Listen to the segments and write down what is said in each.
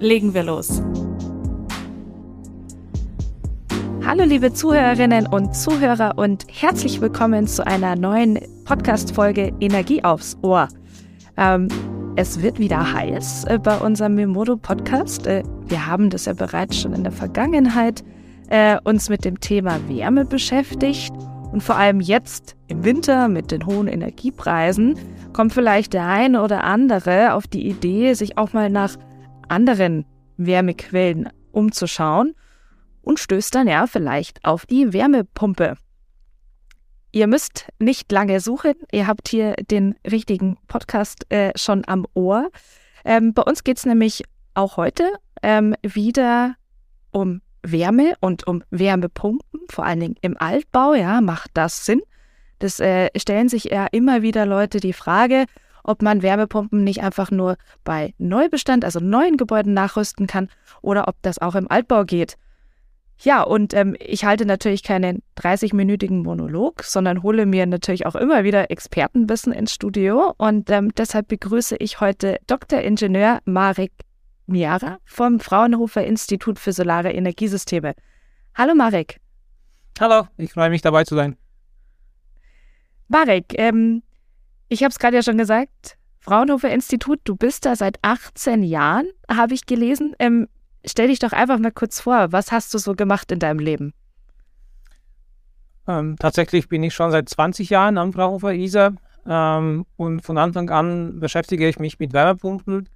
Legen wir los. Hallo liebe Zuhörerinnen und Zuhörer und herzlich willkommen zu einer neuen Podcast-Folge Energie aufs Ohr. Ähm, es wird wieder heiß äh, bei unserem Memodo-Podcast. Äh, wir haben das ja bereits schon in der Vergangenheit äh, uns mit dem Thema Wärme beschäftigt. Und vor allem jetzt im Winter mit den hohen Energiepreisen kommt vielleicht der eine oder andere auf die Idee, sich auch mal nach anderen Wärmequellen umzuschauen und stößt dann ja vielleicht auf die Wärmepumpe. Ihr müsst nicht lange suchen, ihr habt hier den richtigen Podcast äh, schon am Ohr. Ähm, bei uns geht es nämlich auch heute ähm, wieder um Wärme und um Wärmepumpen, vor allen Dingen im Altbau, ja, macht das Sinn? Das äh, stellen sich ja immer wieder Leute die Frage, ob man Wärmepumpen nicht einfach nur bei Neubestand, also neuen Gebäuden nachrüsten kann oder ob das auch im Altbau geht. Ja, und ähm, ich halte natürlich keinen 30-minütigen Monolog, sondern hole mir natürlich auch immer wieder Expertenwissen ins Studio. Und ähm, deshalb begrüße ich heute Dr. Ingenieur Marek Miara vom Fraunhofer Institut für Solare Energiesysteme. Hallo Marek. Hallo, ich freue mich dabei zu sein. Marek, ähm, ich habe es gerade ja schon gesagt, Fraunhofer Institut, du bist da seit 18 Jahren, habe ich gelesen. Ähm, stell dich doch einfach mal kurz vor, was hast du so gemacht in deinem Leben? Ähm, tatsächlich bin ich schon seit 20 Jahren am Fraunhofer ISA ähm, und von Anfang an beschäftige ich mich mit Wärmepumpen.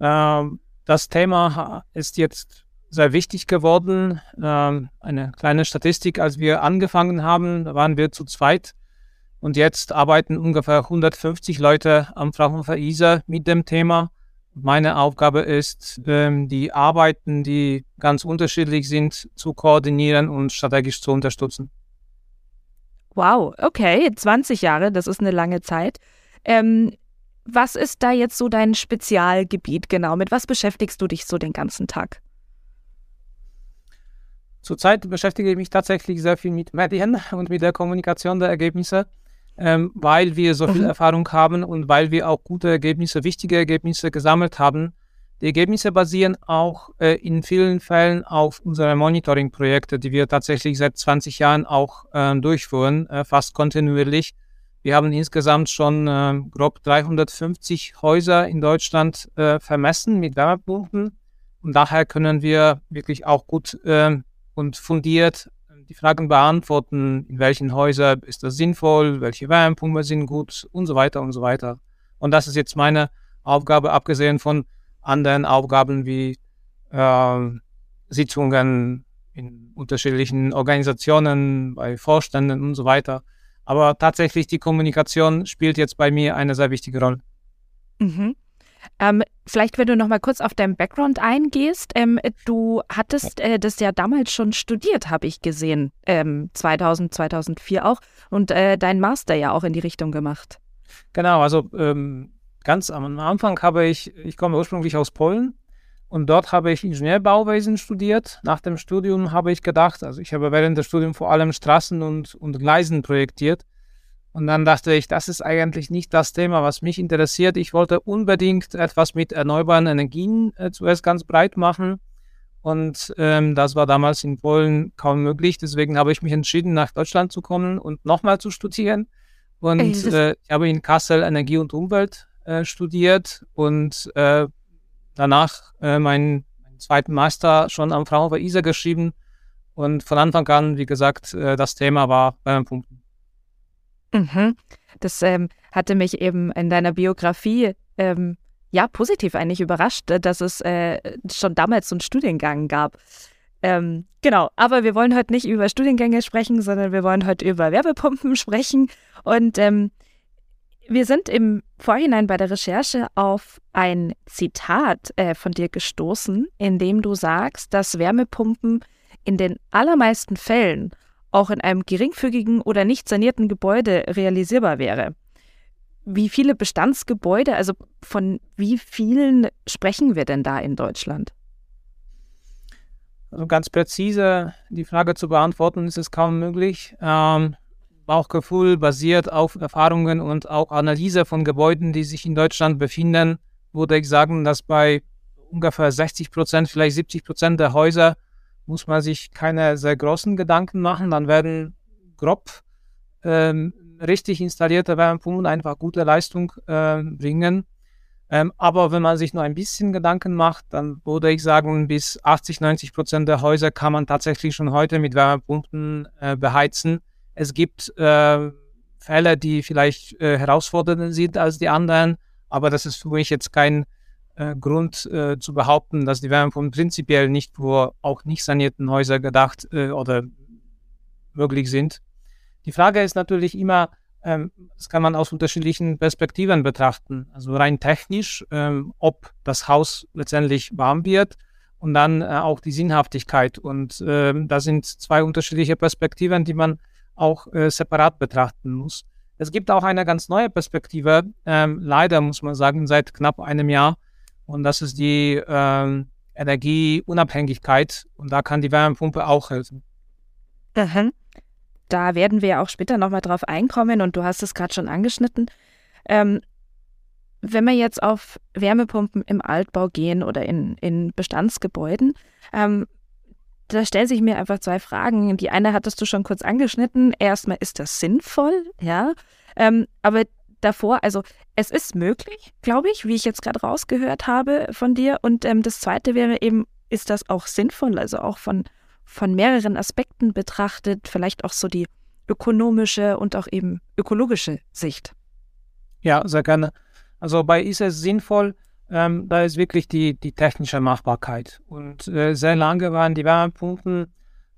Ähm, das Thema ist jetzt sehr wichtig geworden. Ähm, eine kleine Statistik, als wir angefangen haben, waren wir zu zweit. Und jetzt arbeiten ungefähr 150 Leute am Fraunhofer ISA mit dem Thema. Meine Aufgabe ist, ähm, die Arbeiten, die ganz unterschiedlich sind, zu koordinieren und strategisch zu unterstützen. Wow, okay, 20 Jahre, das ist eine lange Zeit. Ähm, was ist da jetzt so dein Spezialgebiet genau? Mit was beschäftigst du dich so den ganzen Tag? Zurzeit beschäftige ich mich tatsächlich sehr viel mit Medien und mit der Kommunikation der Ergebnisse, ähm, weil wir so viel mhm. Erfahrung haben und weil wir auch gute Ergebnisse, wichtige Ergebnisse gesammelt haben. Die Ergebnisse basieren auch äh, in vielen Fällen auf unseren Monitoring-Projekte, die wir tatsächlich seit 20 Jahren auch äh, durchführen, äh, fast kontinuierlich. Wir haben insgesamt schon äh, grob 350 Häuser in Deutschland äh, vermessen mit Wärmepumpen. Und daher können wir wirklich auch gut äh, und fundiert die Fragen beantworten, in welchen Häusern ist das sinnvoll, welche Wärmepumpen sind gut und so weiter und so weiter. Und das ist jetzt meine Aufgabe, abgesehen von anderen Aufgaben wie äh, Sitzungen in unterschiedlichen Organisationen, bei Vorständen und so weiter. Aber tatsächlich die Kommunikation spielt jetzt bei mir eine sehr wichtige Rolle. Mhm. Ähm, vielleicht, wenn du noch mal kurz auf deinen Background eingehst. Ähm, du hattest äh, das ja damals schon studiert, habe ich gesehen, ähm, 2000, 2004 auch, und äh, deinen Master ja auch in die Richtung gemacht. Genau, also ähm, ganz am Anfang habe ich, ich komme ursprünglich aus Polen und dort habe ich Ingenieurbauwesen studiert. Nach dem Studium habe ich gedacht, also ich habe während des Studiums vor allem Straßen und, und Gleisen projektiert. Und dann dachte ich, das ist eigentlich nicht das Thema, was mich interessiert. Ich wollte unbedingt etwas mit erneuerbaren Energien äh, zuerst ganz breit machen. Und ähm, das war damals in Polen kaum möglich. Deswegen habe ich mich entschieden, nach Deutschland zu kommen und nochmal zu studieren. Und äh, ich habe in Kassel Energie und Umwelt äh, studiert und äh, danach äh, meinen, meinen, zweiten Master schon am Fraunhofer ISA geschrieben. Und von Anfang an, wie gesagt, äh, das Thema war Wärmepumpen. Mhm. Das ähm, hatte mich eben in deiner Biografie ähm, ja positiv eigentlich überrascht, äh, dass es äh, schon damals so einen Studiengang gab. Ähm, genau, aber wir wollen heute nicht über Studiengänge sprechen, sondern wir wollen heute über Werbepumpen sprechen. Und ähm, Wir sind im Vorhinein bei der Recherche auf ein Zitat äh, von dir gestoßen, in dem du sagst, dass Wärmepumpen in den allermeisten Fällen auch in einem geringfügigen oder nicht sanierten Gebäude realisierbar wäre. Wie viele Bestandsgebäude, also von wie vielen sprechen wir denn da in Deutschland? Also ganz präzise die Frage zu beantworten, ist es kaum möglich. Ähm, Bauchgefühl basiert auf Erfahrungen und auch Analyse von Gebäuden, die sich in Deutschland befinden, würde ich sagen, dass bei ungefähr 60 Prozent, vielleicht 70 Prozent der Häuser muss man sich keine sehr großen Gedanken machen. Dann werden grob ähm, richtig installierte Wärmepumpen einfach gute Leistung äh, bringen. Ähm, aber wenn man sich nur ein bisschen Gedanken macht, dann würde ich sagen, bis 80, 90 Prozent der Häuser kann man tatsächlich schon heute mit Wärmepumpen äh, beheizen. Es gibt äh, Fälle, die vielleicht äh, herausfordernder sind als die anderen, aber das ist für mich jetzt kein äh, Grund äh, zu behaupten, dass die Wärmepumpen prinzipiell nicht für auch nicht sanierten Häuser gedacht oder möglich sind. Die Frage ist natürlich immer, ähm, das kann man aus unterschiedlichen Perspektiven betrachten. Also rein technisch, ähm, ob das Haus letztendlich warm wird und dann äh, auch die Sinnhaftigkeit. Und ähm, da sind zwei unterschiedliche Perspektiven, die man auch äh, separat betrachten muss. Es gibt auch eine ganz neue Perspektive, ähm, leider muss man sagen, seit knapp einem Jahr. Und das ist die ähm, Energieunabhängigkeit. Und da kann die Wärmepumpe auch helfen. Mhm da werden wir auch später nochmal drauf einkommen und du hast es gerade schon angeschnitten. Ähm, wenn wir jetzt auf Wärmepumpen im Altbau gehen oder in, in Bestandsgebäuden, ähm, da stellen sich mir einfach zwei Fragen. Die eine hattest du schon kurz angeschnitten. Erstmal, ist das sinnvoll? Ja. Ähm, aber davor, also es ist möglich, glaube ich, wie ich jetzt gerade rausgehört habe von dir. Und ähm, das zweite wäre eben, ist das auch sinnvoll? Also auch von, von mehreren Aspekten betrachtet, vielleicht auch so die ökonomische und auch eben ökologische Sicht. Ja, sehr gerne. Also bei ist es sinnvoll, ähm, da ist wirklich die, die technische Machbarkeit. Und äh, sehr lange waren die Wärmepumpen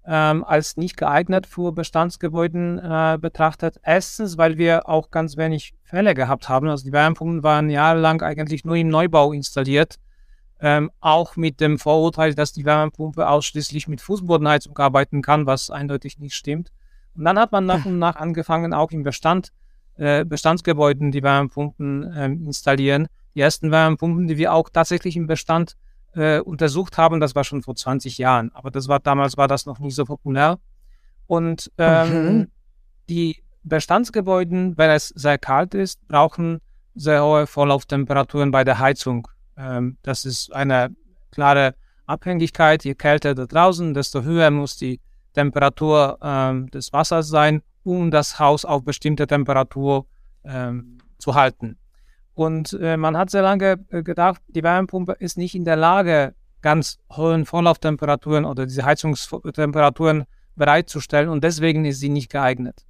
ähm, als nicht geeignet für Bestandsgebäuden äh, betrachtet. Erstens, weil wir auch ganz wenig Fälle gehabt haben. Also die Wärmepumpen waren jahrelang eigentlich nur im Neubau installiert ähm, auch mit dem Vorurteil, dass die Wärmepumpe ausschließlich mit Fußbodenheizung arbeiten kann, was eindeutig nicht stimmt. Und dann hat man nach und nach angefangen, auch im Bestand, äh, Bestandsgebäuden die Wärmepumpen ähm, installieren. Die ersten Wärmepumpen, die wir auch tatsächlich im Bestand äh, untersucht haben, das war schon vor 20 Jahren. Aber das war damals war das noch nicht so populär. Und ähm, mhm. die Bestandsgebäuden, wenn es sehr kalt ist, brauchen sehr hohe Vorlauftemperaturen bei der Heizung. Ähm, das ist eine klare Abhängigkeit. Je kälter da draußen, desto höher muss die Temperatur ähm, des Wassers sein, um das Haus auf bestimmte Temperatur ähm, zu halten. Und äh, man hat sehr lange äh, gedacht, die Wärmepumpe ist nicht in der Lage, ganz hohen Vorlauftemperaturen oder diese Heizungstemperaturen bereitzustellen und deswegen ist sie nicht geeignet.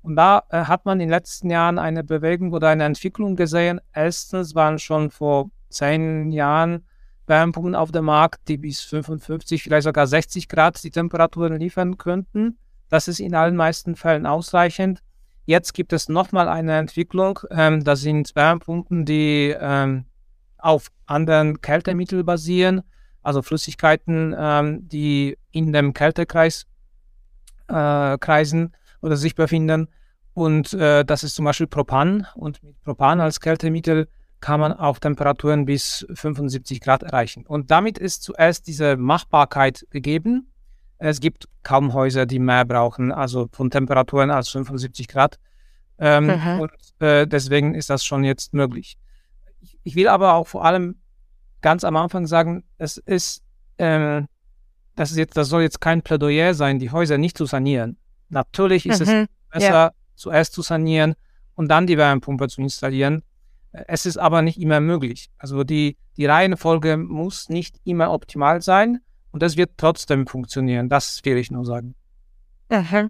Und da äh, hat man in den letzten Jahren eine Bewegung oder eine Entwicklung gesehen. Erstens waren schon vor zehn Jahren Wärmepumpen auf dem Markt, die bis 55, vielleicht sogar 60 Grad die Temperaturen liefern könnten. Das ist in allen meisten Fällen ausreichend. Jetzt gibt es nochmal eine Entwicklung. Ähm, das sind Wärmepumpen, die ähm, auf anderen Kältemitteln basieren, also Flüssigkeiten, ähm, die in dem Kältekreis äh, kreisen oder sich befinden. Und äh, das ist zum Beispiel Propan. Und mit Propan als Kältemittel kann man auch Temperaturen bis 75 Grad erreichen. Und damit ist zuerst diese Machbarkeit gegeben. Es gibt kaum Häuser, die mehr brauchen, also von Temperaturen als 75 Grad. Ähm, mhm. Und äh, deswegen ist das schon jetzt möglich. Ich, ich, will aber auch vor allem ganz am Anfang sagen, es ist, äh, das ist jetzt, das soll jetzt kein Plädoyer sein, die Häuser nicht zu sanieren. Natürlich ist mhm. es besser, ja. zuerst zu sanieren und dann die Wärmepumpe zu installieren. Es ist aber nicht immer möglich. Also die, die Reihenfolge muss nicht immer optimal sein und das wird trotzdem funktionieren. Das will ich nur sagen. Aha.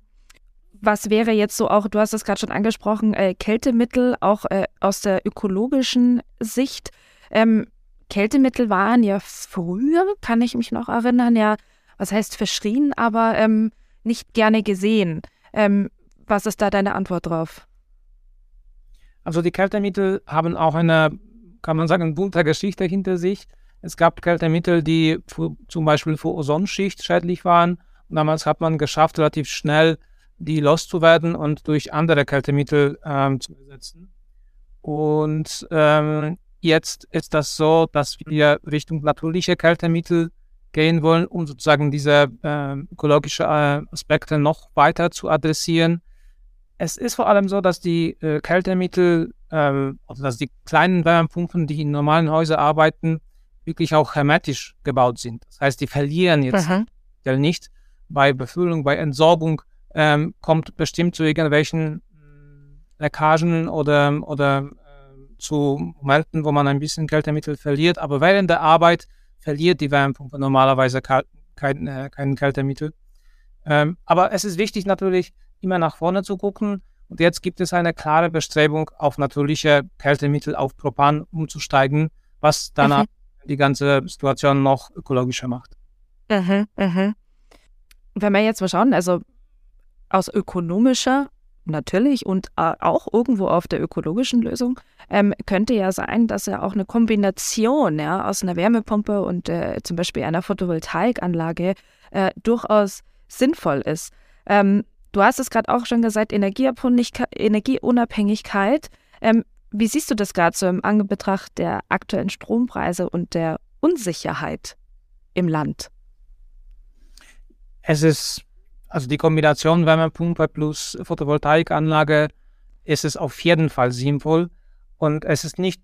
Was wäre jetzt so auch, du hast es gerade schon angesprochen, äh, Kältemittel auch äh, aus der ökologischen Sicht. Ähm, Kältemittel waren ja früher, kann ich mich noch erinnern, ja, was heißt verschrien, aber ähm, nicht gerne gesehen. Ähm, was ist da deine Antwort drauf? Also die Kältemittel haben auch eine, kann man sagen, bunte Geschichte hinter sich. Es gab Kältemittel, die für, zum Beispiel für Ozonschicht schädlich waren. Und damals hat man geschafft, relativ schnell die loszuwerden und durch andere Kältemittel ähm, zu ersetzen. Und ähm, jetzt ist das so, dass wir Richtung natürliche Kältemittel gehen wollen, um sozusagen diese äh, ökologische äh, Aspekte noch weiter zu adressieren. Es ist vor allem so, dass die äh, Kältemittel, ähm, also dass die kleinen Wärmepumpen, die in normalen Häusern arbeiten, wirklich auch hermetisch gebaut sind. Das heißt, die verlieren jetzt mhm. nicht. Bei Befüllung, bei Entsorgung ähm, kommt bestimmt zu irgendwelchen hm, Leckagen oder, oder äh, zu Momenten, wo man ein bisschen Kältemittel verliert. Aber während der Arbeit verliert die Wärmepumpe normalerweise kein, äh, kein Kältemittel. Ähm, aber es ist wichtig natürlich, immer nach vorne zu gucken. Und jetzt gibt es eine klare Bestrebung, auf natürliche Kältemittel, auf Propan umzusteigen, was danach mhm. Die ganze Situation noch ökologischer macht. Mhm, mhm. Wenn wir jetzt mal schauen, also aus ökonomischer natürlich und äh, auch irgendwo auf der ökologischen Lösung ähm, könnte ja sein, dass ja auch eine Kombination ja, aus einer Wärmepumpe und äh, zum Beispiel einer Photovoltaikanlage äh, durchaus sinnvoll ist. Ähm, du hast es gerade auch schon gesagt, Energieunabhängigkeit. Ähm, wie siehst du das gerade so im Anbetracht der aktuellen Strompreise und der Unsicherheit im Land? Es ist also die Kombination Wärmepumpe plus Photovoltaikanlage ist es auf jeden Fall sinnvoll. Und es ist nicht,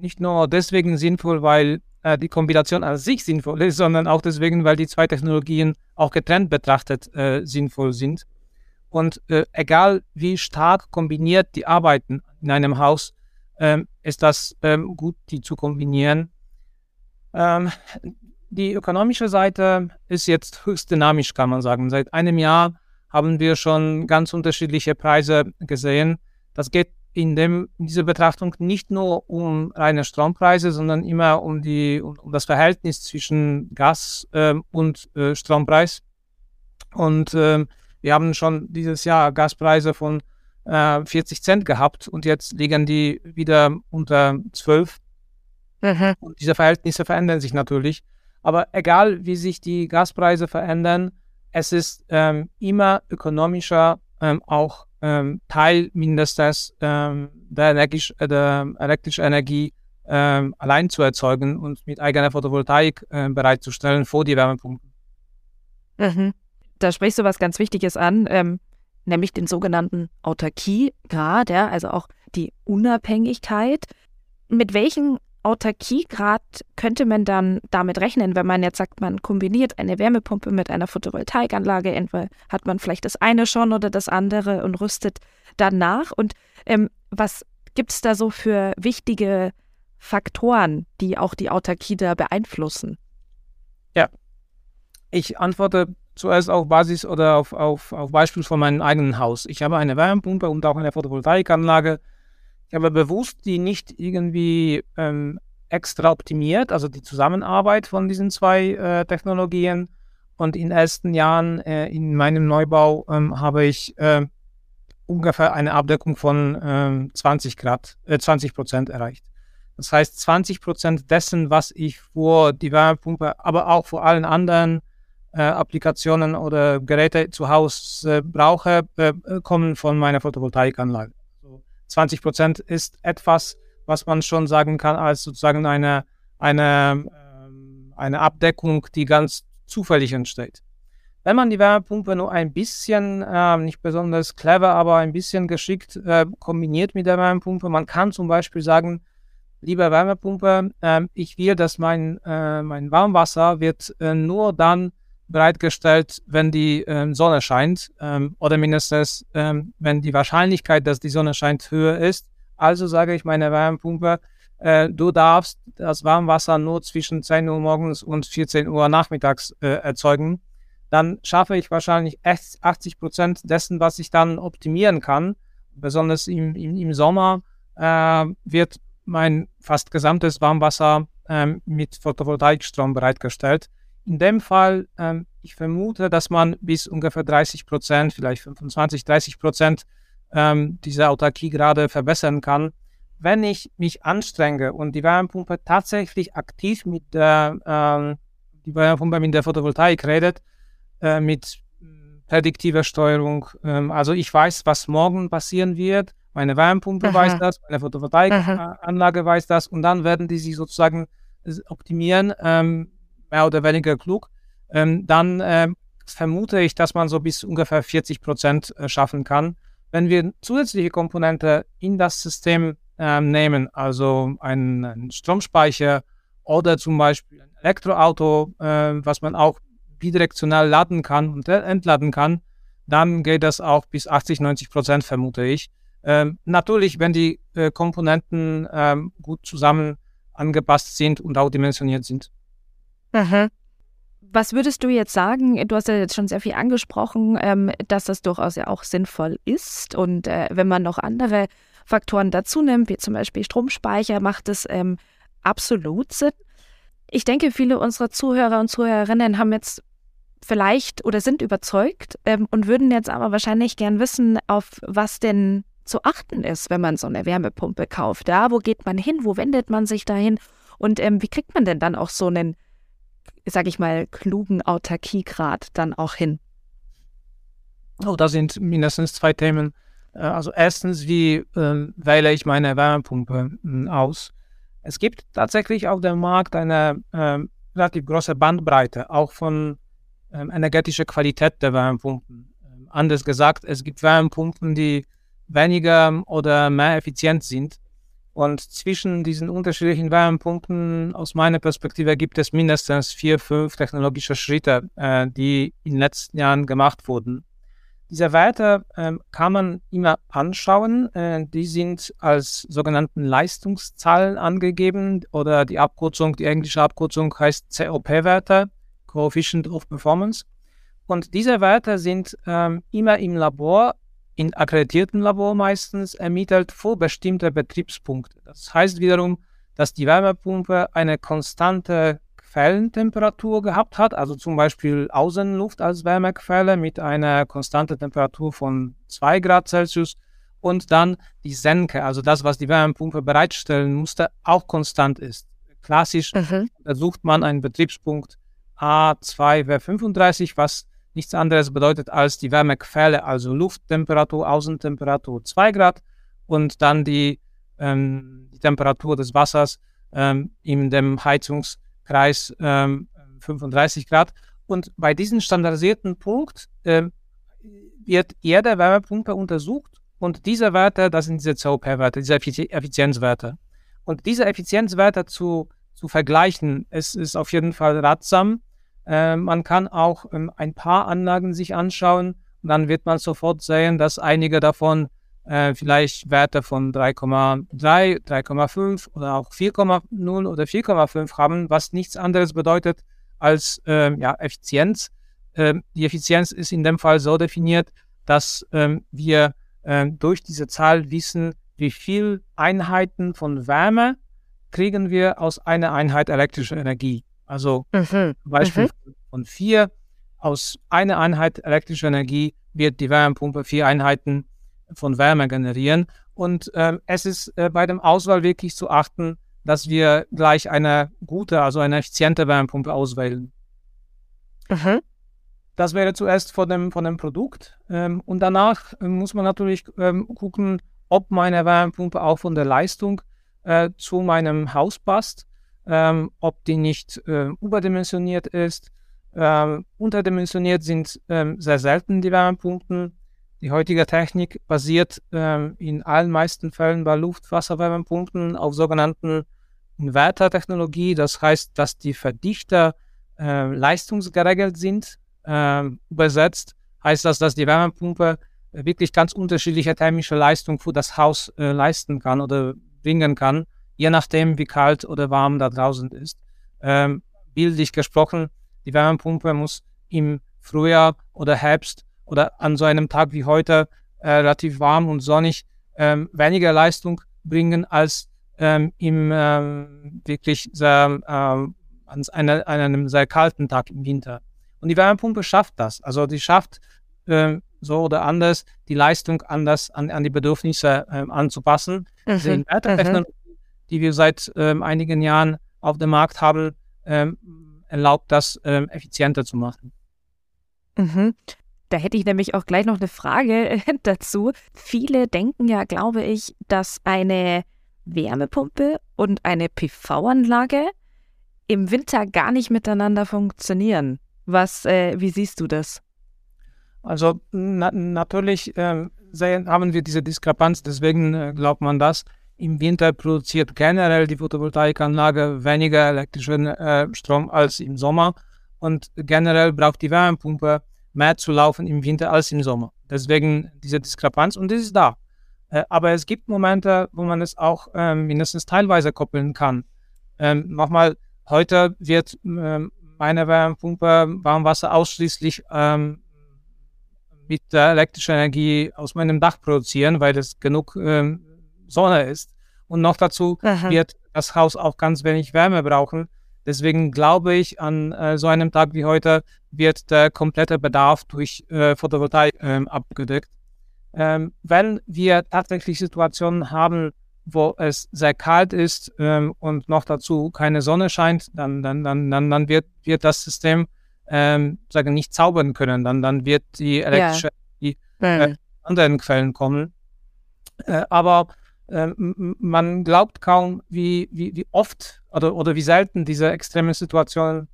nicht nur deswegen sinnvoll, weil äh, die Kombination an sich sinnvoll ist, sondern auch deswegen, weil die zwei Technologien auch getrennt betrachtet äh, sinnvoll sind. Und äh, egal wie stark kombiniert die arbeiten in einem Haus, ähm, ist das ähm, gut, die zu kombinieren. Ähm, die ökonomische Seite ist jetzt höchst dynamisch, kann man sagen. Seit einem Jahr haben wir schon ganz unterschiedliche Preise gesehen. Das geht in, dem, in dieser Betrachtung nicht nur um reine Strompreise, sondern immer um, die, um, um das Verhältnis zwischen Gas äh, und äh, Strompreis. Und äh, wir haben schon dieses Jahr Gaspreise von 40 äh, Cent gehabt und jetzt liegen die wieder unter 12. Mhm. Und diese Verhältnisse verändern sich natürlich. Aber egal, wie sich die Gaspreise verändern, es ist ähm, immer ökonomischer, ähm, auch ähm, Teil mindestens ähm, der, Energie, äh, der elektrischen Energie ähm, allein zu erzeugen und mit eigener Photovoltaik äh, bereitzustellen vor die Wärmepumpen. Mhm. Da sprichst du was ganz Wichtiges an, ähm, nämlich den sogenannten Autarkiegrad, ja, also auch die Unabhängigkeit. Mit welchen Autarkiegrad könnte man dann damit rechnen, wenn man jetzt sagt, man kombiniert eine Wärmepumpe mit einer Photovoltaikanlage, entweder hat man vielleicht das eine schon oder das andere und rüstet danach. Und ähm, was gibt es da so für wichtige Faktoren, die auch die Autarkie da beeinflussen? Ja, ich antworte zuerst auf Basis oder auf, auf, auf Beispiel von meinem eigenen Haus. Ich habe eine Wärmepumpe und auch eine Photovoltaikanlage ich habe bewusst die nicht irgendwie ähm, extra optimiert, also die Zusammenarbeit von diesen zwei äh, Technologien. Und in den ersten Jahren äh, in meinem Neubau ähm, habe ich äh, ungefähr eine Abdeckung von 20 ähm, Grad, 20 äh, Prozent erreicht. Das heißt, 20 Prozent dessen, was ich für die Wärmepumpe, aber auch für allen anderen Applikationen oder Geräte zu Hause brauche, äh, kommen von meiner Photovoltaikanlage. 20 Prozent ist etwas, was man schon sagen kann als sozusagen eine, eine, ähm, eine Abdeckung, die ganz zufällig entsteht. Wenn man die Wärmepumpe nur ein bisschen, äh, nicht besonders clever, aber ein bisschen geschickt äh, kombiniert mit der Wärmepumpe, man kann zum Beispiel sagen, liebe Wärmepumpe, äh, ich will, dass mein, äh, mein Warmwasser wird äh, nur dann bereitgestellt, wenn die ähm, Sonne scheint ähm, oder mindestens ähm, wenn die Wahrscheinlichkeit, dass die Sonne scheint, höher ist. Also sage ich meiner Wärmepumpe, äh, du darfst das Warmwasser nur zwischen 10 Uhr morgens und 14 Uhr nachmittags äh, erzeugen. Dann schaffe ich wahrscheinlich 80 Prozent dessen, was ich dann optimieren kann. Besonders im, im, im Sommer äh, wird mein fast gesamtes Warmwasser ähm, mit Photovoltaikstrom bereitgestellt. In dem Fall, ähm, ich vermute, dass man bis ungefähr 30 Prozent, vielleicht 25, 30 Prozent ähm, diese Autarkie gerade verbessern kann. Wenn ich mich anstrenge und die Wärmepumpe tatsächlich aktiv mit der, ähm, die Wärmepumpe mit der Photovoltaik redet, äh, mit prädiktiver Steuerung, ähm, also ich weiß, was morgen passieren wird, meine Wärmepumpe Aha. weiß das, meine Photovoltaikanlage weiß das und dann werden die sich sozusagen optimieren, ähm, mehr oder weniger klug. Ähm, dann ähm, vermute ich, dass man so bis ungefähr 40 Prozent äh, schaffen kann. Wenn wir zusätzliche Komponente in das System ähm, nehmen, also einen, einen, Stromspeicher oder zum Beispiel ein Elektroauto, äh, was man auch bidirektional laden kann und entladen kann, dann geht das auch bis 80, 90 Prozent, vermute ich. Ähm, natürlich, wenn die äh, Komponenten ähm, gut zusammen angepasst sind und auch dimensioniert sind. Mhm. Was würdest du jetzt sagen? Du hast ja jetzt schon sehr viel angesprochen, ähm, dass das durchaus ja auch sinnvoll ist. Und äh, wenn man noch andere Faktoren dazu nimmt, wie zum Beispiel Stromspeicher, macht es ähm, absolut Sinn. Ich denke, viele unserer Zuhörer und Zuhörerinnen haben jetzt vielleicht oder sind überzeugt ähm, und würden jetzt aber wahrscheinlich gern wissen, auf was denn zu achten ist, wenn man so eine Wärmepumpe kauft. Ja, wo geht man hin? Wo wendet man sich dahin? Und ähm, wie kriegt man denn dann auch so einen sage ich mal, klugen Autarkiegrad dann auch hin? Oh, da sind mindestens zwei Themen. Äh, also erstens, wie äh, wähle ich meine Wärmepumpe äh, aus? Es gibt tatsächlich auf dem Markt eine äh, relativ große Bandbreite, auch von ähm, energetischer Qualität der Wärmepumpen. Ähm, anders gesagt, es gibt Wärmepumpen, die weniger oder mehr effizient sind und zwischen diesen unterschiedlichen Wärmepumpen, aus meiner Perspektive, gibt es mindestens vier, fünf technologische Schritte, äh, die in den letzten Jahren gemacht wurden. Diese Werte äh, kann man immer anschauen. Äh, die sind als sogenannten Leistungszahlen angegeben oder die Abkürzung, die englische Abkürzung heißt COP-Werte, Coefficient of Performance. Und diese Werte sind ähm, immer im Labor in akkreditierten Labor meistens ermittelt vor bestimmte Betriebspunkte. Das heißt wiederum, dass die Wärmepumpe eine konstante Quellentemperatur gehabt hat, also zum Beispiel Außenluft als Wärmequelle mit einer konstanten Temperatur von 2 Grad Celsius und dann die Senke, also das, was die Wärmepumpe bereitstellen musste, auch konstant ist. Klassisch mhm. sucht man einen Betriebspunkt A2W35, was nichts anderes bedeutet als die Wärmequelle, also Lufttemperatur, Außentemperatur 2 Grad und dann die, ähm, die Temperatur des Wassers ähm, in dem Heizungskreis ähm, 35 Grad. Und bei diesem standardisierten Punkt ähm, wird jede Wärmepumpe untersucht und diese Werte, das sind diese COP-Werte, diese Effizienzwerte. Und diese Effizienzwerte zu, zu vergleichen, es ist auf jeden Fall ratsam, äh, man kann auch ähm, ein paar Anlagen sich anschauen und dann wird man sofort sehen, dass einige davon äh, vielleicht Werte von 3,3, 3,5 oder auch 4,0 oder 4,5 haben, was nichts anderes bedeutet als äh, ja, Effizienz. Ähm, die Effizienz ist in dem Fall so definiert, dass ähm, wir ähm, durch diese Zahl wissen, wie viel Einheiten von Wärme kriegen wir aus einer Einheit elektrischer Energie. Also mhm. Beispiel mhm. von vier aus einer Einheit elektrischer Energie wird die Wärmepumpe vier Einheiten von Wärme generieren. Und äh, es ist äh, bei dem Auswahl wirklich zu achten, dass wir gleich eine gute, also eine effiziente Wärmepumpe auswählen. Mhm. Das wäre zuerst von dem, von dem Produkt. Ähm, und danach äh, muss man natürlich ähm, gucken, ob meine Wärmepumpe auch von der Leistung äh, zu meinem Haus passt ähm, ob die nicht äh, überdimensioniert ist. Ähm, unterdimensioniert sind ähm, sehr selten die Wärmepumpen. Die heutige Technik basiert ähm, in allen meisten Fällen bei Luftwasserwärmepumpen auf sogenannten Inverter-Technologie. Das heißt, dass die Verdichter äh, leistungsgeregelt sind. Ähm, übersetzt heißt das, dass die Wärmepumpe wirklich ganz unterschiedliche thermische Leistung für das Haus äh, leisten kann oder bringen kann je nachdem, wie kalt oder warm da draußen ist. Ähm, bildlich gesprochen, die Wärmepumpe muss im Frühjahr oder Herbst oder an so einem Tag wie heute äh, relativ warm und sonnig ähm, weniger Leistung bringen als ähm, im ähm, wirklich sehr, ähm, an einer, einem sehr kalten Tag im Winter. Und die Wärmepumpe schafft das. Also die schafft äh, so oder anders die Leistung anders an, an die Bedürfnisse ähm, anzupassen. Mhm. Diese Inverter-Technologie, mhm. Die wir seit ähm, einigen Jahren auf dem Markt haben, ähm, erlaubt das ähm, effizienter zu machen. Mhm. Da hätte ich nämlich auch gleich noch eine Frage dazu. Viele denken ja, glaube ich, dass eine Wärmepumpe und eine PV-Anlage im Winter gar nicht miteinander funktionieren. Was, äh, wie siehst du das? Also na natürlich äh, haben wir diese Diskrepanz, deswegen äh, glaubt man das. Im Winter produziert generell die Photovoltaikanlage weniger elektrischen äh, Strom als im Sommer und generell braucht die Wärmepumpe mehr zu laufen im Winter als im Sommer. Deswegen diese Diskrepanz und das ist da. Äh, aber es gibt Momente, wo man es auch ähm, mindestens teilweise koppeln kann. Ähm, nochmal, heute wird ähm, meine Wärmepumpe Warmwasser ausschließlich ähm, mit der elektrischen Energie aus meinem Dach produzieren, weil es genug ähm, Sonne ist. Und noch dazu Aha. wird das Haus auch ganz wenig Wärme brauchen. Deswegen glaube ich, an äh, so einem Tag wie heute wird der komplette Bedarf durch äh, Photovoltaik ähm, abgedeckt. Ähm, wenn wir tatsächlich Situationen haben, wo es sehr kalt ist ähm, und noch dazu keine Sonne scheint, dann, dann, dann, dann, dann wird, wird das System ähm, sagen, nicht zaubern können. Dann, dann wird die elektrische Energie ja. äh, anderen Quellen kommen. Äh, aber äh, man glaubt kaum, wie, wie, wie oft oder, oder wie selten diese extremen Situationen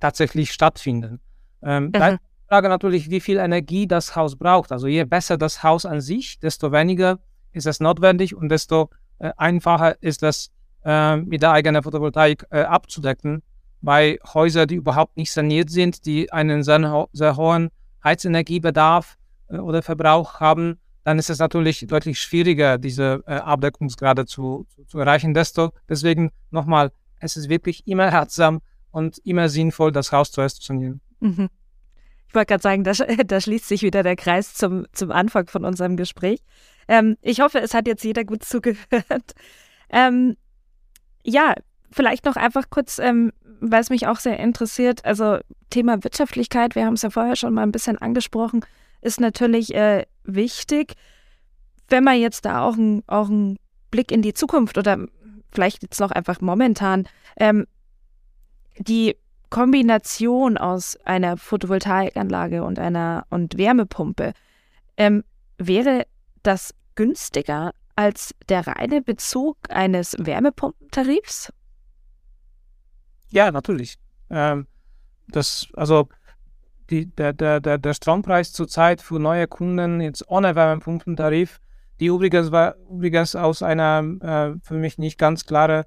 tatsächlich stattfinden. Ähm, mhm. Da ist die Frage natürlich, wie viel Energie das Haus braucht. Also je besser das Haus an sich, desto weniger ist es notwendig und desto äh, einfacher ist es äh, mit der eigenen Photovoltaik äh, abzudecken. Bei Häusern, die überhaupt nicht saniert sind, die einen sehr, ho sehr hohen Heizenergiebedarf äh, oder Verbrauch haben, dann ist es natürlich deutlich schwieriger, diese äh, Abdeckungsgrade zu, zu, zu, erreichen. Desto, deswegen nochmal, es ist wirklich immer ratsam und immer sinnvoll, das Haus zuerst zu sanieren. Mhm. Ich wollte gerade sagen, da, da, schließt sich wieder der Kreis zum, zum Anfang von unserem Gespräch. Ähm, ich hoffe, es hat jetzt jeder gut zugehört. Ähm, ja, vielleicht noch einfach kurz, ähm, weil es mich auch sehr interessiert, also Thema Wirtschaftlichkeit, wir haben es ja vorher schon mal ein bisschen angesprochen, ist natürlich äh, wichtig. Wenn man jetzt da auch, ein, auch einen Blick in die Zukunft oder vielleicht jetzt noch einfach momentan, ähm, die Kombination aus einer Photovoltaikanlage und einer und Wärmepumpe, ähm, wäre das günstiger als der reine Bezug eines Wärmepumpentarifs? Ja, natürlich. Ähm, das, also die, der, der, der, der Strompreis zurzeit für neue Kunden jetzt ohne Wärmepumpentarif, die übrigens, war, übrigens aus einer äh, für mich nicht ganz klare,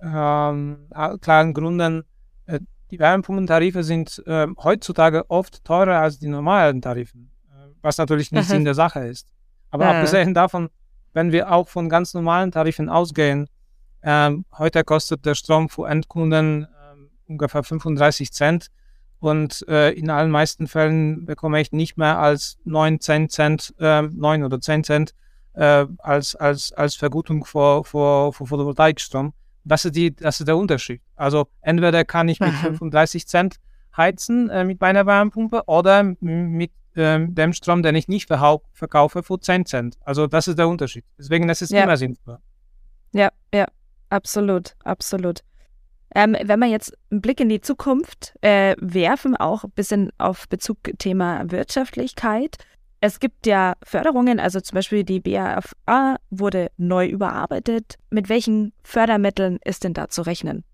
ähm, klaren Gründen, äh, die Wärmepumpentarife sind äh, heutzutage oft teurer als die normalen Tarifen, äh, was natürlich nicht Sinn der Sache ist. Aber ja. abgesehen davon, wenn wir auch von ganz normalen Tarifen ausgehen, ähm, heute kostet der Strom für Endkunden ähm, ungefähr 35 Cent und äh, in allen meisten Fällen bekomme ich nicht mehr als 9, 10 Cent, äh, 9 oder 10 Cent äh, als, als, als Vergutung für, für, für Photovoltaikstrom. Das ist, die, das ist der Unterschied. Also entweder kann ich mit Aha. 35 Cent heizen äh, mit meiner Wärmepumpe oder mit ähm, dem Strom, den ich nicht verkaufe, für 10 Cent. Also das ist der Unterschied. Deswegen das ist ja. immer sinnvoll. Ja, ja, absolut, absolut. Ähm, wenn wir jetzt einen Blick in die Zukunft äh, werfen, auch ein bisschen auf Bezug Thema Wirtschaftlichkeit. Es gibt ja Förderungen, also zum Beispiel die BAFA wurde neu überarbeitet. Mit welchen Fördermitteln ist denn da zu rechnen?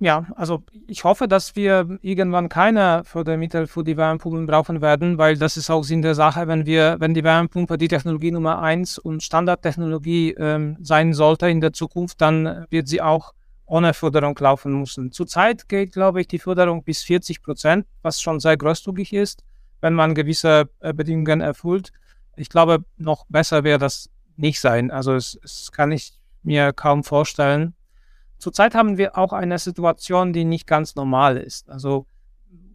Ja, also ich hoffe, dass wir irgendwann keine Fördermittel für die Wärmepumpen brauchen werden, weil das ist auch Sinn der Sache, wenn wir, wenn die Wärmepumpe die Technologie Nummer eins und Standardtechnologie ähm, sein sollte in der Zukunft, dann wird sie auch ohne Förderung laufen müssen. Zurzeit geht, glaube ich, die Förderung bis 40 Prozent, was schon sehr großzügig ist, wenn man gewisse äh, Bedingungen erfüllt. Ich glaube, noch besser wäre das nicht sein. Also es, es kann ich mir kaum vorstellen. Zurzeit haben wir auch eine Situation, die nicht ganz normal ist. Also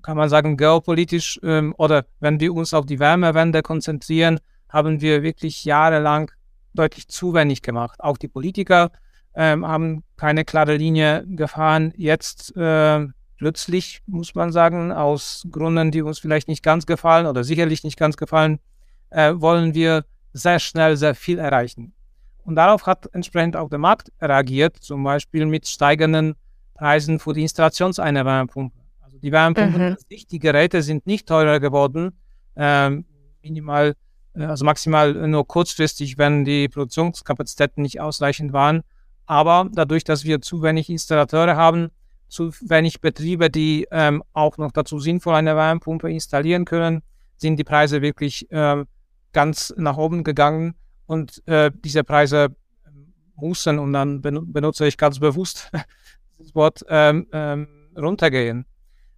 kann man sagen, geopolitisch ähm, oder wenn wir uns auf die Wärmewende konzentrieren, haben wir wirklich jahrelang deutlich zu wenig gemacht. Auch die Politiker ähm, haben keine klare Linie gefahren. Jetzt äh, plötzlich, muss man sagen, aus Gründen, die uns vielleicht nicht ganz gefallen oder sicherlich nicht ganz gefallen, äh, wollen wir sehr schnell sehr viel erreichen. Und darauf hat entsprechend auch der Markt reagiert, zum Beispiel mit steigenden Preisen für die Installation einer Wärmepumpe. Also die Wärmepumpen, mhm. die Geräte sind nicht teurer geworden, ähm, minimal, äh, also maximal nur kurzfristig, wenn die Produktionskapazitäten nicht ausreichend waren. Aber dadurch, dass wir zu wenig Installateure haben, zu wenig Betriebe, die ähm, auch noch dazu sinnvoll eine Wärmepumpe installieren können, sind die Preise wirklich ähm, ganz nach oben gegangen und äh, diese Preise mussten, und dann benutze ich ganz bewusst das Wort, ähm, ähm, runtergehen.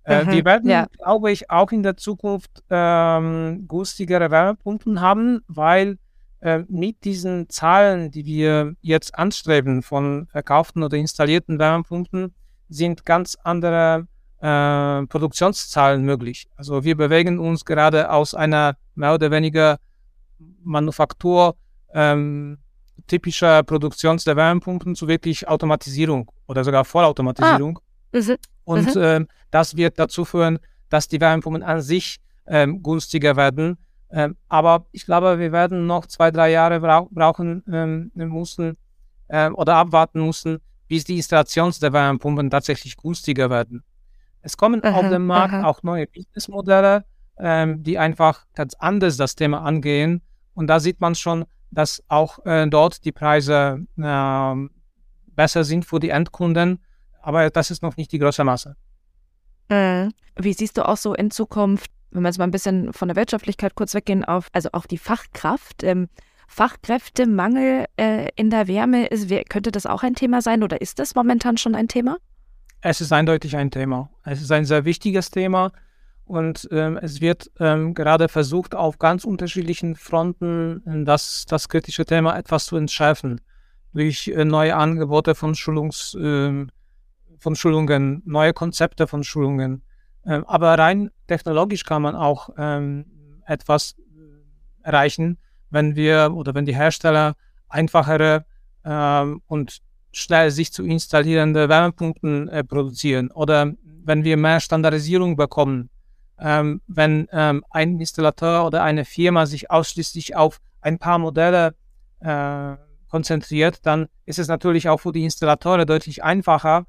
Äh, mhm, wir werden, ja. glaube ich, auch in der Zukunft ähm, günstigere Wärmepumpen haben, weil äh, mit diesen Zahlen, die wir jetzt anstreben von verkauften oder installierten Wärmepumpen, sind ganz andere äh, Produktionszahlen möglich. Also wir bewegen uns gerade aus einer mehr oder weniger Manufaktur ähm, typischer Produktion der Wärmepumpen zu wirklich Automatisierung oder sogar Vollautomatisierung. Ah. Mhm. Und. Ähm, das wird dazu führen, dass die Wärmepumpen an sich ähm, günstiger werden. Ähm, aber ich glaube, wir werden noch zwei, drei Jahre brauch brauchen ähm, müssen ähm, oder abwarten müssen, bis die Installations der Wärmepumpen tatsächlich günstiger werden. Es kommen aha, auf dem Markt aha. auch neue Businessmodelle, ähm, die einfach ganz anders das Thema angehen. Und da sieht man schon, dass auch äh, dort die Preise äh, besser sind für die Endkunden. Aber das ist noch nicht die große Masse. Mhm. Wie siehst du auch so in Zukunft, wenn wir jetzt mal ein bisschen von der Wirtschaftlichkeit kurz weggehen, auf, also auf die Fachkraft? Ähm, Fachkräftemangel äh, in der Wärme, ist, könnte das auch ein Thema sein oder ist das momentan schon ein Thema? Es ist eindeutig ein Thema. Es ist ein sehr wichtiges Thema und ähm, es wird ähm, gerade versucht, auf ganz unterschiedlichen Fronten ähm, das, das kritische Thema etwas zu entschärfen. Durch äh, neue Angebote von, Schulungs, äh, von Schulungen, neue Konzepte von Schulungen. Ähm, aber rein technologisch kann man auch ähm, etwas äh, erreichen wenn wir oder wenn die Hersteller einfachere ähm, und schnell sich zu installierende Wärmepumpen äh, produzieren oder wenn wir mehr Standardisierung bekommen, ähm, wenn ähm, ein Installateur oder eine Firma sich ausschließlich auf ein paar Modelle äh, konzentriert, dann ist es natürlich auch für die Installateure deutlich einfacher,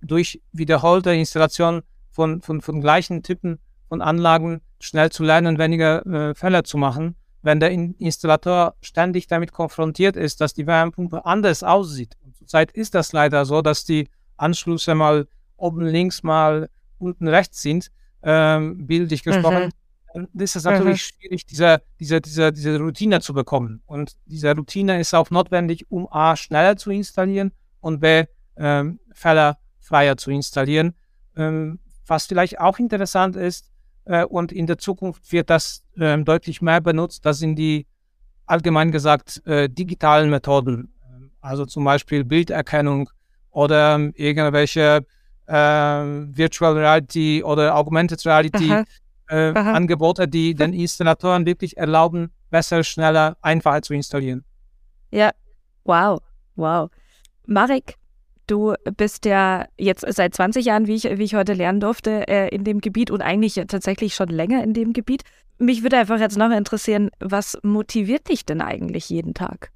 durch wiederholte Installation von, von, von gleichen Typen von Anlagen schnell zu lernen, weniger äh, Fälle zu machen wenn der Installateur ständig damit konfrontiert ist, dass die Wärmepumpe anders aussieht. Und zurzeit ist das leider so, dass die Anschlüsse mal oben links, mal unten rechts sind, ähm, bildlich gesprochen. Mhm. Dann ist es natürlich mhm. schwierig, diese, diese, diese, diese Routine zu bekommen. Und diese Routine ist auch notwendig, um A, schneller zu installieren und B, ähm, fehlerfreier zu installieren. Ähm, was vielleicht auch interessant ist, äh, und in der Zukunft wird das äh, deutlich mehr benutzt. Das sind die allgemein gesagt äh, digitalen Methoden, also zum Beispiel Bilderkennung oder ähm, irgendwelche äh, Virtual Reality oder Augmented Reality Aha. Äh, Aha. Angebote, die den Installatoren wirklich erlauben, besser, schneller, einfacher zu installieren. Ja, wow, wow. Marek, Du bist ja jetzt seit 20 Jahren, wie ich, wie ich heute lernen durfte, äh, in dem Gebiet und eigentlich tatsächlich schon länger in dem Gebiet. Mich würde einfach jetzt noch interessieren, was motiviert dich denn eigentlich jeden Tag?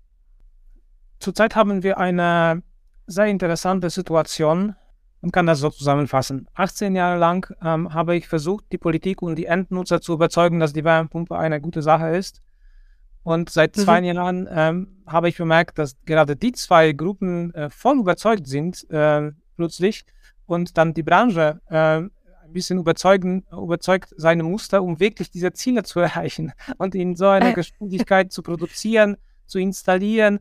Zurzeit haben wir eine sehr interessante Situation und kann das so zusammenfassen. 18 Jahre lang ähm, habe ich versucht, die Politik und die Endnutzer zu überzeugen, dass die Wärmepumpe eine gute Sache ist. Und seit mhm. zwei Jahren ähm, habe ich bemerkt, dass gerade die zwei Gruppen äh, voll überzeugt sind äh, plötzlich und dann die Branche äh, ein bisschen überzeugen, überzeugt seine Muster, um wirklich diese Ziele zu erreichen und in so einer äh. Geschwindigkeit zu produzieren, zu installieren.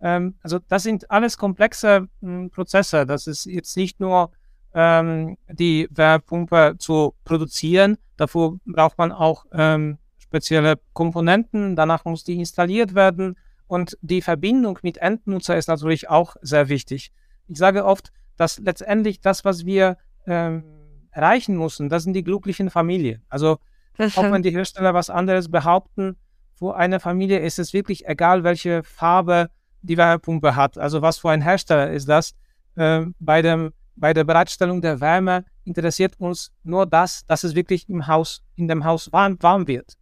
Ähm, also das sind alles komplexe hm, Prozesse. Das ist jetzt nicht nur ähm, die Wärmepumpe zu produzieren. Dafür braucht man auch ähm, spezielle Komponenten, danach muss die installiert werden und die Verbindung mit Endnutzer ist natürlich auch sehr wichtig. Ich sage oft, dass letztendlich das, was wir ähm, erreichen müssen, das sind die glücklichen Familien. Also auch wenn die Hersteller was anderes behaupten, für eine Familie ist es wirklich egal, welche Farbe die Wärmepumpe hat. Also was für ein Hersteller ist das? Äh, bei, dem, bei der Bereitstellung der Wärme interessiert uns nur das, dass es wirklich im Haus, in dem Haus warm, warm wird.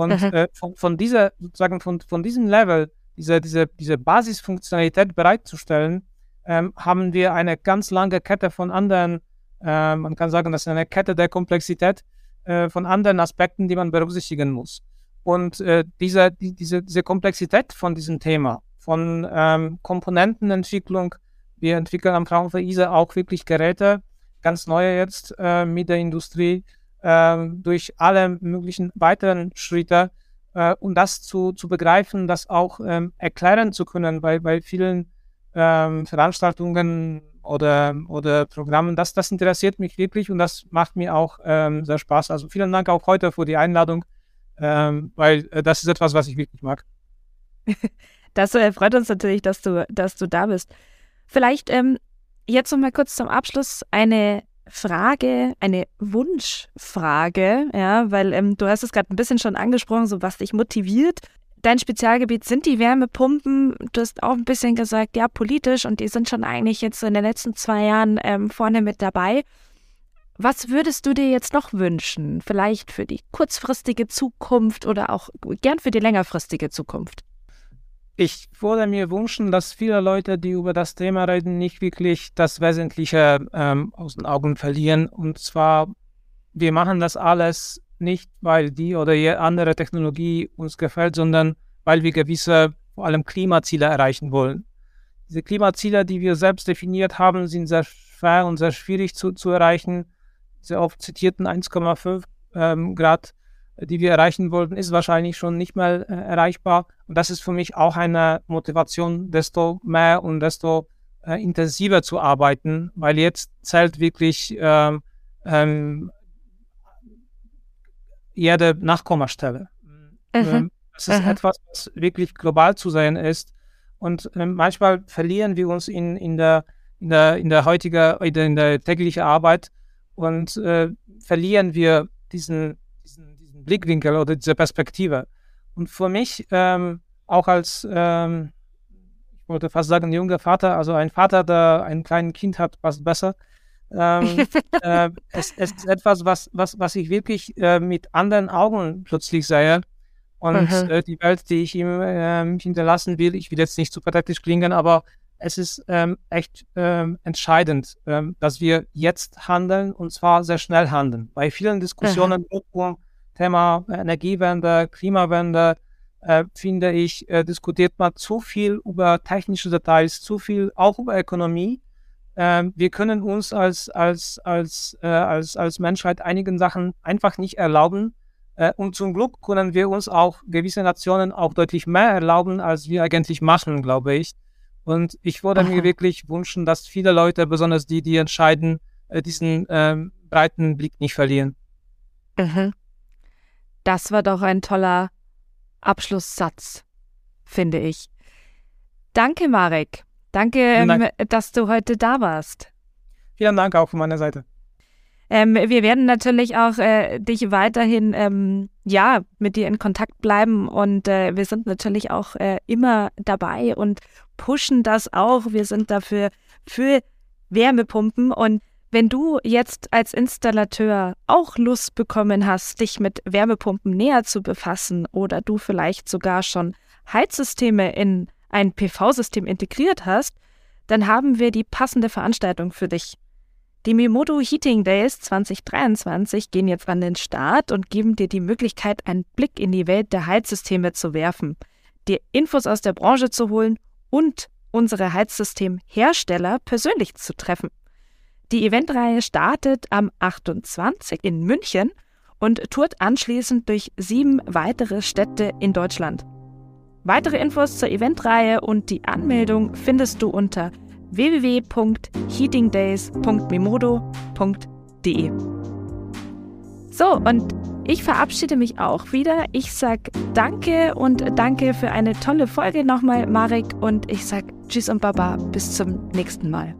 Und mhm. äh, von, von, dieser, sozusagen von, von diesem Level, diese, diese, diese Basisfunktionalität bereitzustellen, ähm, haben wir eine ganz lange Kette von anderen, äh, man kann sagen, das ist eine Kette der Komplexität äh, von anderen Aspekten, die man berücksichtigen muss. Und äh, diese, die, diese, diese Komplexität von diesem Thema, von ähm, Komponentenentwicklung, wir entwickeln am Fraunhofer ISA auch wirklich Geräte, ganz neue jetzt äh, mit der Industrie, durch alle möglichen weiteren Schritte, äh, um das zu, zu begreifen, das auch ähm, erklären zu können, weil bei vielen ähm, Veranstaltungen oder, oder Programmen, das, das interessiert mich wirklich und das macht mir auch ähm, sehr Spaß. Also vielen Dank auch heute für die Einladung, ähm, weil äh, das ist etwas, was ich wirklich mag. Das äh, freut uns natürlich, dass du, dass du da bist. Vielleicht ähm, jetzt noch mal kurz zum Abschluss eine Frage, eine Wunschfrage, ja, weil ähm, du hast es gerade ein bisschen schon angesprochen, so was dich motiviert. Dein Spezialgebiet sind die Wärmepumpen. Du hast auch ein bisschen gesagt, ja, politisch und die sind schon eigentlich jetzt in den letzten zwei Jahren ähm, vorne mit dabei. Was würdest du dir jetzt noch wünschen? Vielleicht für die kurzfristige Zukunft oder auch gern für die längerfristige Zukunft? Ich würde mir wünschen, dass viele Leute, die über das Thema reden, nicht wirklich das Wesentliche ähm, aus den Augen verlieren. Und zwar, wir machen das alles nicht, weil die oder die andere Technologie uns gefällt, sondern weil wir gewisse, vor allem Klimaziele erreichen wollen. Diese Klimaziele, die wir selbst definiert haben, sind sehr schwer und sehr schwierig zu, zu erreichen. Diese oft zitierten 1,5 ähm, Grad die wir erreichen wollten, ist wahrscheinlich schon nicht mehr äh, erreichbar. Und das ist für mich auch eine Motivation, desto mehr und desto äh, intensiver zu arbeiten, weil jetzt zählt wirklich ähm, ähm, jede Nachkommastelle. Mhm. Ähm, das ist mhm. etwas, was wirklich global zu sehen ist. Und ähm, manchmal verlieren wir uns in, in, der, in, der, in der heutigen, in der täglichen Arbeit und äh, verlieren wir diesen Blickwinkel oder diese Perspektive. Und für mich, ähm, auch als, ähm, ich wollte fast sagen, junger Vater, also ein Vater, der ein kleines Kind hat, passt besser. ähm, äh, es, es, ist etwas, was, was, was ich wirklich äh, mit anderen Augen plötzlich sehe. Und mhm. äh, die Welt, die ich ihm ähm, hinterlassen will, ich will jetzt nicht zu pathetisch klingen, aber es ist ähm, echt ähm, entscheidend, ähm, dass wir jetzt handeln und zwar sehr schnell handeln. Bei vielen Diskussionen mhm. Thema Energiewende, Klimawende, äh, finde ich, äh, diskutiert man zu viel über technische Details, zu viel auch über Ökonomie. Ähm, wir können uns als, als, als, äh, als, als Menschheit einigen Sachen einfach nicht erlauben. Äh, und zum Glück können wir uns auch gewisse Nationen auch deutlich mehr erlauben, als wir eigentlich machen, glaube ich. Und ich würde Aha. mir wirklich wünschen, dass viele Leute, besonders die, die entscheiden, äh, diesen ähm, breiten Blick nicht verlieren. Mhm. Das war doch ein toller Abschlusssatz, finde ich. Danke, Marek. Danke, ähm, dass du heute da warst. Vielen Dank auch von meiner Seite. Ähm, wir werden natürlich auch äh, dich weiterhin ähm, ja mit dir in Kontakt bleiben und äh, wir sind natürlich auch äh, immer dabei und pushen das auch. Wir sind dafür für Wärmepumpen und wenn du jetzt als Installateur auch Lust bekommen hast, dich mit Wärmepumpen näher zu befassen oder du vielleicht sogar schon Heizsysteme in ein PV-System integriert hast, dann haben wir die passende Veranstaltung für dich. Die Mimodo Heating Days 2023 gehen jetzt an den Start und geben dir die Möglichkeit, einen Blick in die Welt der Heizsysteme zu werfen, dir Infos aus der Branche zu holen und unsere Heizsystemhersteller persönlich zu treffen. Die Eventreihe startet am 28. in München und tourt anschließend durch sieben weitere Städte in Deutschland. Weitere Infos zur Eventreihe und die Anmeldung findest du unter www.heatingdays.memodo.de. So, und ich verabschiede mich auch wieder. Ich sag Danke und danke für eine tolle Folge nochmal, Marek. Und ich sag Tschüss und Baba. Bis zum nächsten Mal.